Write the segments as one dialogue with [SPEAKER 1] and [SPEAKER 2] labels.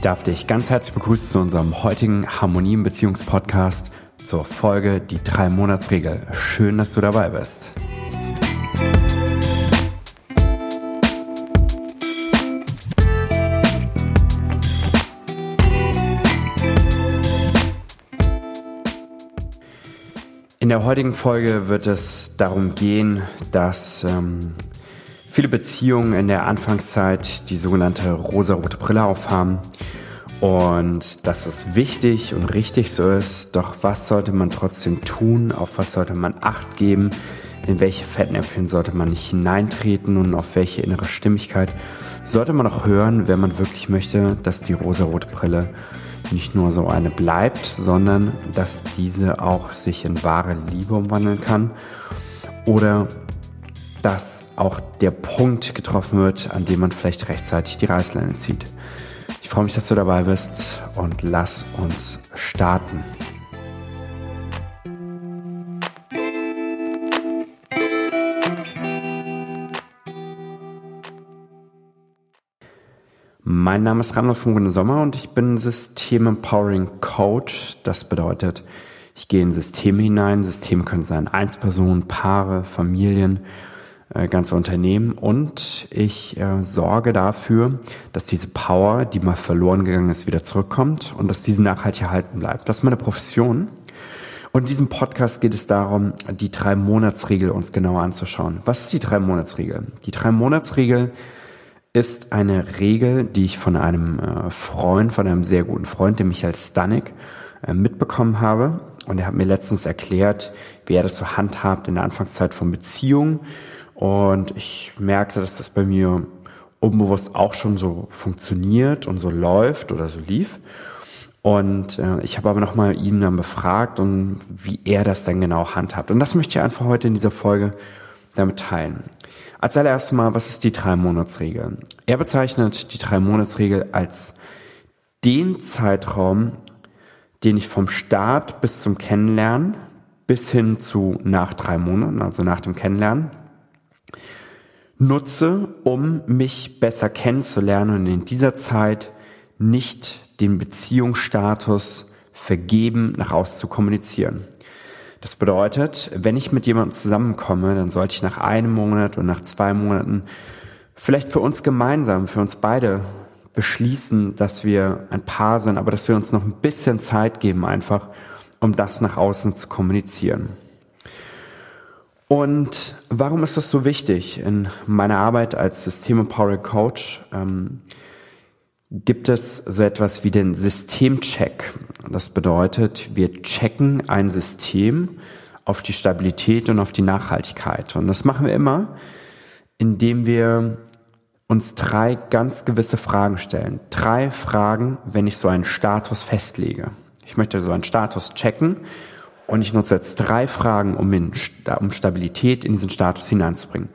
[SPEAKER 1] Ich darf dich ganz herzlich begrüßen zu unserem heutigen Harmonien Beziehungspodcast zur Folge Die drei Monatsregel. Schön, dass du dabei bist. In der heutigen Folge wird es darum gehen, dass ähm, viele Beziehungen in der Anfangszeit die sogenannte rosa-rote Brille aufhaben und dass es wichtig und richtig so ist. Doch was sollte man trotzdem tun? Auf was sollte man Acht geben? In welche Fettnäpfchen sollte man nicht hineintreten und auf welche innere Stimmigkeit sollte man auch hören, wenn man wirklich möchte, dass die rosa-rote Brille nicht nur so eine bleibt, sondern dass diese auch sich in wahre Liebe umwandeln kann oder dass auch der Punkt getroffen wird, an dem man vielleicht rechtzeitig die Reißleine zieht. Ich freue mich, dass du dabei bist und lass uns starten. Mein Name ist Randolph Funke Sommer und ich bin System Empowering Coach. Das bedeutet, ich gehe in Systeme hinein. Systeme können sein Einzelpersonen, Paare, Familien, ganze Unternehmen und ich äh, sorge dafür, dass diese Power, die mal verloren gegangen ist, wieder zurückkommt und dass diese nachhaltig erhalten bleibt. Das ist meine Profession. Und in diesem Podcast geht es darum, die drei Monatsregel uns genauer anzuschauen. Was ist die drei Monatsregel? Die drei Monatsregel ist eine Regel, die ich von einem äh, Freund, von einem sehr guten Freund, dem Michael Stanek, äh, mitbekommen habe. Und er hat mir letztens erklärt, wie er das so handhabt in der Anfangszeit von Beziehungen. Und ich merkte, dass das bei mir unbewusst auch schon so funktioniert und so läuft oder so lief. Und äh, ich habe aber nochmal ihn dann befragt und wie er das dann genau handhabt. Und das möchte ich einfach heute in dieser Folge damit teilen. Als allererstes mal, was ist die Drei-Monats-Regel? Er bezeichnet die Drei-Monats-Regel als den Zeitraum, den ich vom Start bis zum Kennenlernen bis hin zu nach drei Monaten, also nach dem Kennenlernen, nutze, um mich besser kennenzulernen und in dieser Zeit nicht den Beziehungsstatus vergeben nach außen zu kommunizieren. Das bedeutet, wenn ich mit jemandem zusammenkomme, dann sollte ich nach einem Monat und nach zwei Monaten vielleicht für uns gemeinsam, für uns beide beschließen, dass wir ein Paar sind, aber dass wir uns noch ein bisschen Zeit geben einfach, um das nach außen zu kommunizieren. Und warum ist das so wichtig? In meiner Arbeit als System Empowering Coach ähm, gibt es so etwas wie den Systemcheck. Das bedeutet, wir checken ein System auf die Stabilität und auf die Nachhaltigkeit. Und das machen wir immer, indem wir uns drei ganz gewisse Fragen stellen. Drei Fragen, wenn ich so einen Status festlege. Ich möchte so einen Status checken und ich nutze jetzt drei Fragen, um, in, um Stabilität in diesen Status hineinzubringen.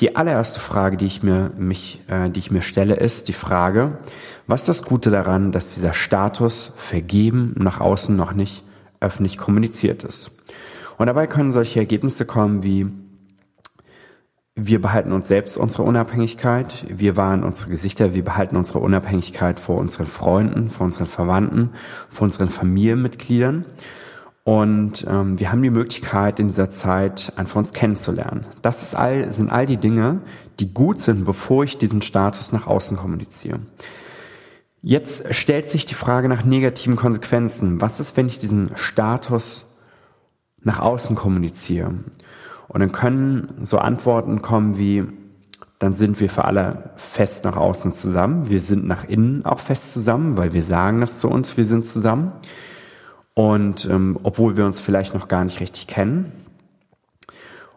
[SPEAKER 1] Die allererste Frage, die ich mir, mich, äh, die ich mir stelle, ist die Frage, was ist das Gute daran, dass dieser Status vergeben nach außen noch nicht öffentlich kommuniziert ist? Und dabei können solche Ergebnisse kommen wie, wir behalten uns selbst unsere Unabhängigkeit, wir wahren unsere Gesichter, wir behalten unsere Unabhängigkeit vor unseren Freunden, vor unseren Verwandten, vor unseren Familienmitgliedern. Und ähm, wir haben die Möglichkeit, in dieser Zeit einfach uns kennenzulernen. Das all, sind all die Dinge, die gut sind, bevor ich diesen Status nach außen kommuniziere. Jetzt stellt sich die Frage nach negativen Konsequenzen. Was ist, wenn ich diesen Status nach außen kommuniziere? Und dann können so Antworten kommen wie, dann sind wir für alle fest nach außen zusammen. Wir sind nach innen auch fest zusammen, weil wir sagen das zu uns, wir sind zusammen. Und ähm, obwohl wir uns vielleicht noch gar nicht richtig kennen.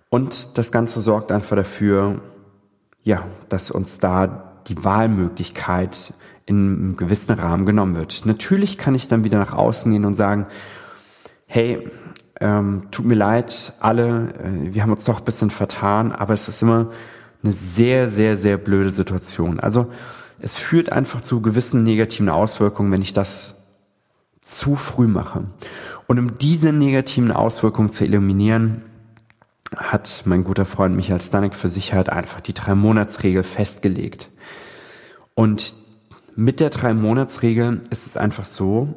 [SPEAKER 1] Und das Ganze sorgt einfach dafür, ja, dass uns da die Wahlmöglichkeit in einem gewissen Rahmen genommen wird. Natürlich kann ich dann wieder nach außen gehen und sagen, hey, ähm, tut mir leid, alle, äh, wir haben uns doch ein bisschen vertan, aber es ist immer eine sehr, sehr, sehr blöde Situation. Also es führt einfach zu gewissen negativen Auswirkungen, wenn ich das zu früh mache. Und um diese negativen Auswirkungen zu eliminieren, hat mein guter Freund Michael Stanek für Sicherheit einfach die Drei-Monats-Regel festgelegt. Und mit der Drei-Monats-Regel ist es einfach so,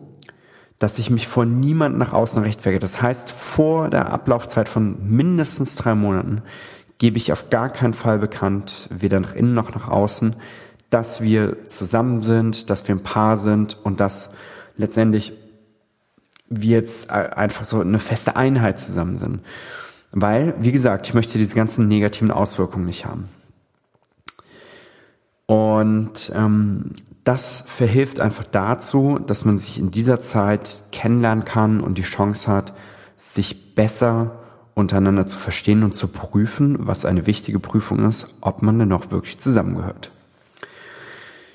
[SPEAKER 1] dass ich mich vor niemand nach außen rechtfertige. Das heißt, vor der Ablaufzeit von mindestens drei Monaten gebe ich auf gar keinen Fall bekannt, weder nach innen noch nach außen, dass wir zusammen sind, dass wir ein Paar sind und dass letztendlich wir jetzt einfach so eine feste Einheit zusammen sind. Weil, wie gesagt, ich möchte diese ganzen negativen Auswirkungen nicht haben. Und ähm, das verhilft einfach dazu, dass man sich in dieser Zeit kennenlernen kann und die Chance hat, sich besser untereinander zu verstehen und zu prüfen, was eine wichtige Prüfung ist, ob man denn noch wirklich zusammengehört.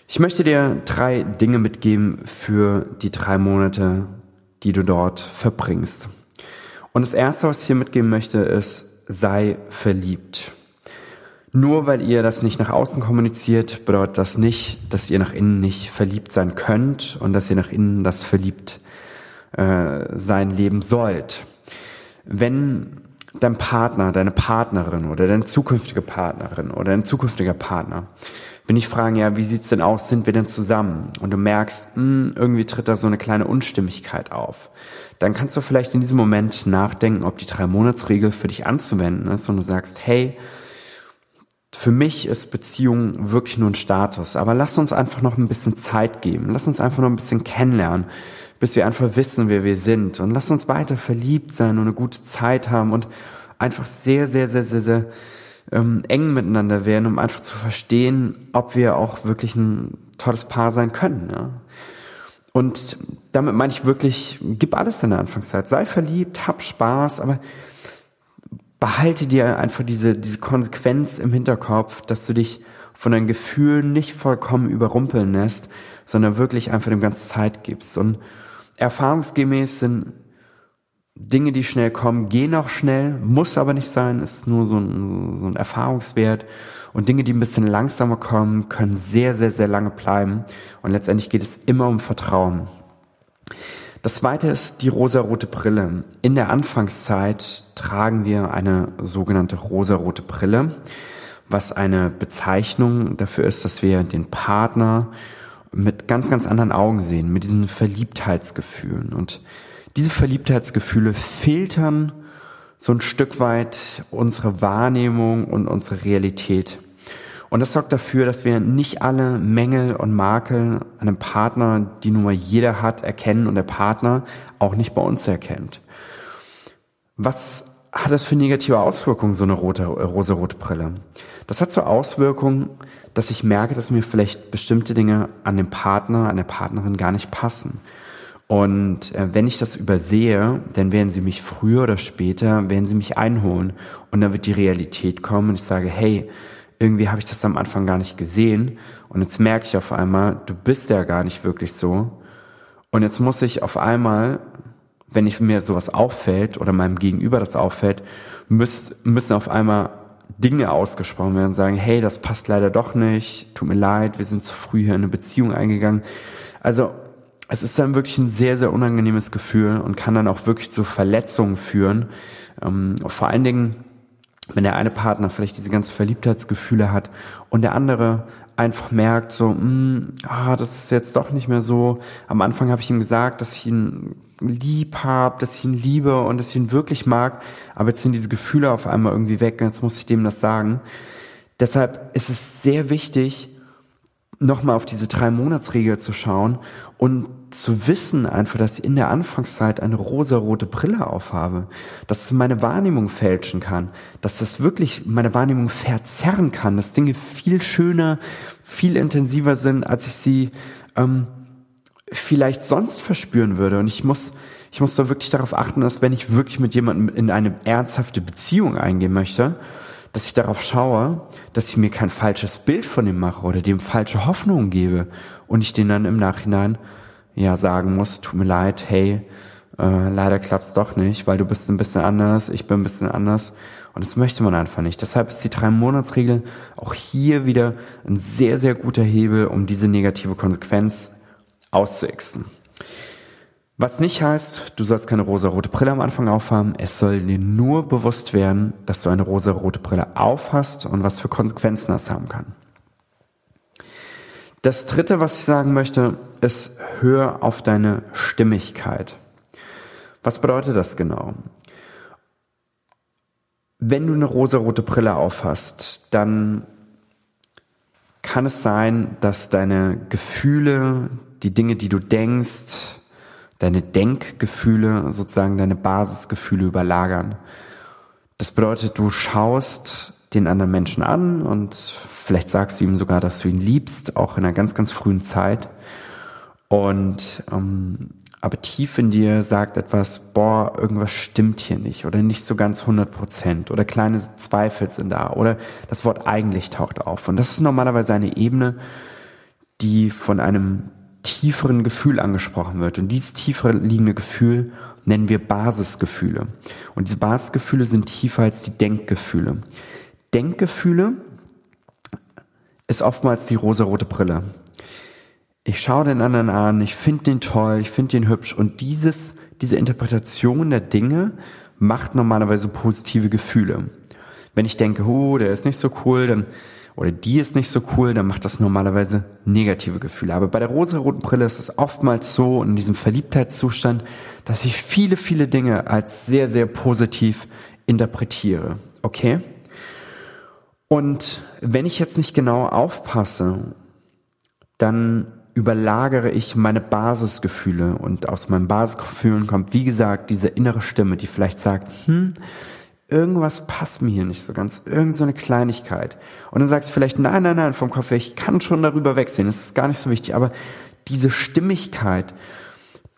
[SPEAKER 1] Ich möchte dir drei Dinge mitgeben für die drei Monate, die du dort verbringst. Und das erste, was ich hier mitgeben möchte, ist, sei verliebt. Nur weil ihr das nicht nach außen kommuniziert, bedeutet das nicht, dass ihr nach innen nicht verliebt sein könnt und dass ihr nach innen das verliebt äh, sein leben sollt. Wenn dein Partner, deine Partnerin oder deine zukünftige Partnerin oder dein zukünftiger Partner, wenn ich fragen, ja, wie sieht's denn aus, sind wir denn zusammen? Und du merkst, mh, hm, irgendwie tritt da so eine kleine Unstimmigkeit auf. Dann kannst du vielleicht in diesem Moment nachdenken, ob die Drei-Monats-Regel für dich anzuwenden ist und du sagst, hey, für mich ist Beziehung wirklich nur ein Status, aber lass uns einfach noch ein bisschen Zeit geben. Lass uns einfach noch ein bisschen kennenlernen bis wir einfach wissen, wer wir sind. Und lass uns weiter verliebt sein und eine gute Zeit haben und einfach sehr, sehr, sehr, sehr, sehr ähm, eng miteinander werden, um einfach zu verstehen, ob wir auch wirklich ein tolles Paar sein können. Ja? Und damit meine ich wirklich, gib alles in der Anfangszeit. Sei verliebt, hab Spaß, aber behalte dir einfach diese, diese Konsequenz im Hinterkopf, dass du dich von deinen Gefühlen nicht vollkommen überrumpeln lässt, sondern wirklich einfach dem ganzen Zeit gibst. Und erfahrungsgemäß sind Dinge, die schnell kommen, gehen auch schnell, muss aber nicht sein, ist nur so ein, so ein Erfahrungswert. Und Dinge, die ein bisschen langsamer kommen, können sehr, sehr, sehr lange bleiben. Und letztendlich geht es immer um Vertrauen. Das zweite ist die rosarote Brille. In der Anfangszeit tragen wir eine sogenannte rosarote Brille, was eine Bezeichnung dafür ist, dass wir den Partner mit ganz, ganz anderen Augen sehen, mit diesen Verliebtheitsgefühlen. Und diese Verliebtheitsgefühle filtern so ein Stück weit unsere Wahrnehmung und unsere Realität. Und das sorgt dafür, dass wir nicht alle Mängel und Makel an einem Partner, die nun mal jeder hat, erkennen und der Partner auch nicht bei uns erkennt. Was hat das für negative Auswirkungen, so eine rote, äh, rosa-rote Brille? Das hat zur Auswirkung, dass ich merke, dass mir vielleicht bestimmte Dinge an dem Partner, an der Partnerin gar nicht passen. Und äh, wenn ich das übersehe, dann werden sie mich früher oder später, werden sie mich einholen. Und dann wird die Realität kommen und ich sage, hey, irgendwie habe ich das am Anfang gar nicht gesehen. Und jetzt merke ich auf einmal, du bist ja gar nicht wirklich so. Und jetzt muss ich auf einmal, wenn ich mir sowas auffällt oder meinem Gegenüber das auffällt, müssen, müssen auf einmal Dinge ausgesprochen werden, sagen, hey, das passt leider doch nicht, tut mir leid, wir sind zu früh hier in eine Beziehung eingegangen. Also es ist dann wirklich ein sehr, sehr unangenehmes Gefühl und kann dann auch wirklich zu Verletzungen führen. Ähm, vor allen Dingen, wenn der eine Partner vielleicht diese ganzen Verliebtheitsgefühle hat und der andere einfach merkt, so, mh, hm, ah, das ist jetzt doch nicht mehr so. Am Anfang habe ich ihm gesagt, dass ich ihn lieb habe, dass ich ihn liebe und dass ich ihn wirklich mag, aber jetzt sind diese Gefühle auf einmal irgendwie weg und jetzt muss ich dem das sagen. Deshalb ist es sehr wichtig, nochmal auf diese drei Monatsregel zu schauen und zu wissen einfach, dass ich in der Anfangszeit eine rosarote Brille aufhabe, dass es meine Wahrnehmung fälschen kann, dass das wirklich meine Wahrnehmung verzerren kann, dass Dinge viel schöner, viel intensiver sind, als ich sie ähm, vielleicht sonst verspüren würde. Und ich muss, ich muss da wirklich darauf achten, dass wenn ich wirklich mit jemandem in eine ernsthafte Beziehung eingehen möchte, dass ich darauf schaue, dass ich mir kein falsches Bild von ihm mache oder dem falsche Hoffnungen gebe und ich den dann im Nachhinein ja sagen muss, tut mir leid, hey, äh, leider klappt's doch nicht, weil du bist ein bisschen anders, ich bin ein bisschen anders und das möchte man einfach nicht. Deshalb ist die drei Monatsregel auch hier wieder ein sehr, sehr guter Hebel, um diese negative Konsequenz auszuixen. Was nicht heißt, du sollst keine rosa-rote Brille am Anfang aufhaben. Es soll dir nur bewusst werden, dass du eine rosa-rote Brille aufhast und was für Konsequenzen das haben kann. Das dritte, was ich sagen möchte, ist, hör auf deine Stimmigkeit. Was bedeutet das genau? Wenn du eine rosarote Brille aufhast, dann kann es sein, dass deine Gefühle, die Dinge, die du denkst, deine Denkgefühle, sozusagen deine Basisgefühle überlagern. Das bedeutet, du schaust den anderen Menschen an und vielleicht sagst du ihm sogar, dass du ihn liebst, auch in einer ganz, ganz frühen Zeit. Und ähm, aber tief in dir sagt etwas, boah, irgendwas stimmt hier nicht oder nicht so ganz 100 Prozent oder kleine Zweifel sind da oder das Wort eigentlich taucht auf. Und das ist normalerweise eine Ebene, die von einem tieferen Gefühl angesprochen wird. Und dieses tiefer liegende Gefühl nennen wir Basisgefühle. Und diese Basisgefühle sind tiefer als die Denkgefühle. Denkgefühle ist oftmals die rosarote Brille ich schaue den anderen an, ich finde den toll, ich finde den hübsch und dieses, diese Interpretation der Dinge macht normalerweise positive Gefühle. Wenn ich denke, oh, der ist nicht so cool, dann oder die ist nicht so cool, dann macht das normalerweise negative Gefühle. Aber bei der rosa-roten Brille ist es oftmals so, in diesem Verliebtheitszustand, dass ich viele, viele Dinge als sehr, sehr positiv interpretiere. Okay? Und wenn ich jetzt nicht genau aufpasse, dann überlagere ich meine Basisgefühle und aus meinen Basisgefühlen kommt, wie gesagt, diese innere Stimme, die vielleicht sagt, hm, irgendwas passt mir hier nicht so ganz, irgend so eine Kleinigkeit. Und dann sagst du vielleicht, nein, nein, nein, vom Kopf her, ich kann schon darüber wegsehen, das ist gar nicht so wichtig, aber diese Stimmigkeit,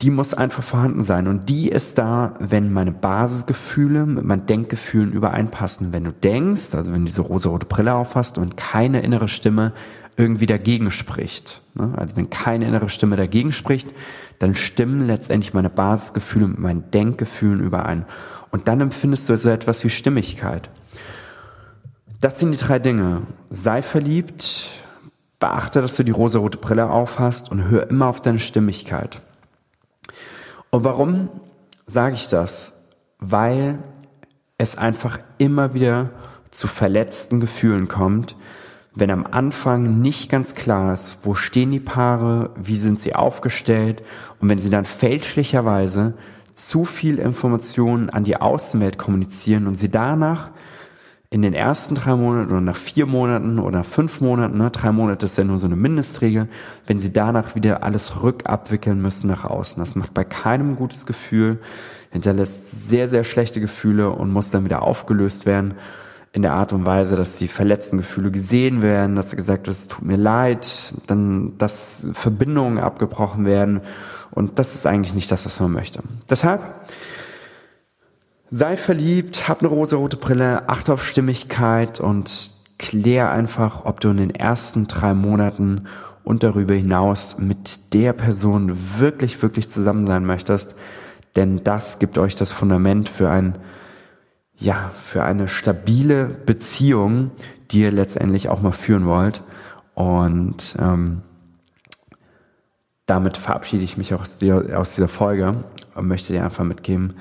[SPEAKER 1] die muss einfach vorhanden sein. Und die ist da, wenn meine Basisgefühle mit meinen Denkgefühlen übereinpassen. Wenn du denkst, also wenn du diese rosa-rote Brille aufhast und keine innere Stimme irgendwie dagegen spricht. Ne? Also wenn keine innere Stimme dagegen spricht, dann stimmen letztendlich meine Basisgefühle mit meinen Denkgefühlen überein. Und dann empfindest du so etwas wie Stimmigkeit. Das sind die drei Dinge. Sei verliebt, beachte, dass du die rosarote Brille aufhast und hör immer auf deine Stimmigkeit. Und warum sage ich das? Weil es einfach immer wieder zu verletzten Gefühlen kommt, wenn am Anfang nicht ganz klar ist, wo stehen die Paare, wie sind sie aufgestellt und wenn sie dann fälschlicherweise zu viel Informationen an die Außenwelt kommunizieren und sie danach in den ersten drei Monaten oder nach vier Monaten oder fünf Monaten, ne, drei Monate ist ja nur so eine Mindestregel, wenn sie danach wieder alles rückabwickeln müssen nach außen. Das macht bei keinem ein gutes Gefühl, hinterlässt sehr, sehr schlechte Gefühle und muss dann wieder aufgelöst werden in der Art und Weise, dass die verletzten Gefühle gesehen werden, dass gesagt wird, es tut mir leid, dann, dass Verbindungen abgebrochen werden. Und das ist eigentlich nicht das, was man möchte. Deshalb, sei verliebt, hab eine rosa-rote Brille, achte auf Stimmigkeit und klär einfach, ob du in den ersten drei Monaten und darüber hinaus mit der Person wirklich, wirklich zusammen sein möchtest. Denn das gibt euch das Fundament für ein ja, für eine stabile Beziehung, die ihr letztendlich auch mal führen wollt. Und ähm, damit verabschiede ich mich auch aus, der, aus dieser Folge und möchte dir einfach mitgeben,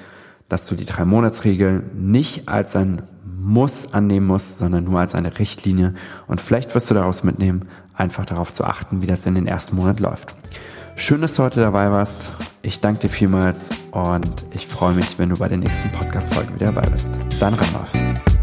[SPEAKER 1] dass du die drei Monatsregel nicht als ein Muss annehmen musst, sondern nur als eine Richtlinie. Und vielleicht wirst du daraus mitnehmen, einfach darauf zu achten, wie das in den ersten Monat läuft. Schön, dass du heute dabei warst. Ich danke dir vielmals und ich freue mich, wenn du bei der nächsten Podcast-Folge wieder dabei bist. Dein Randolph.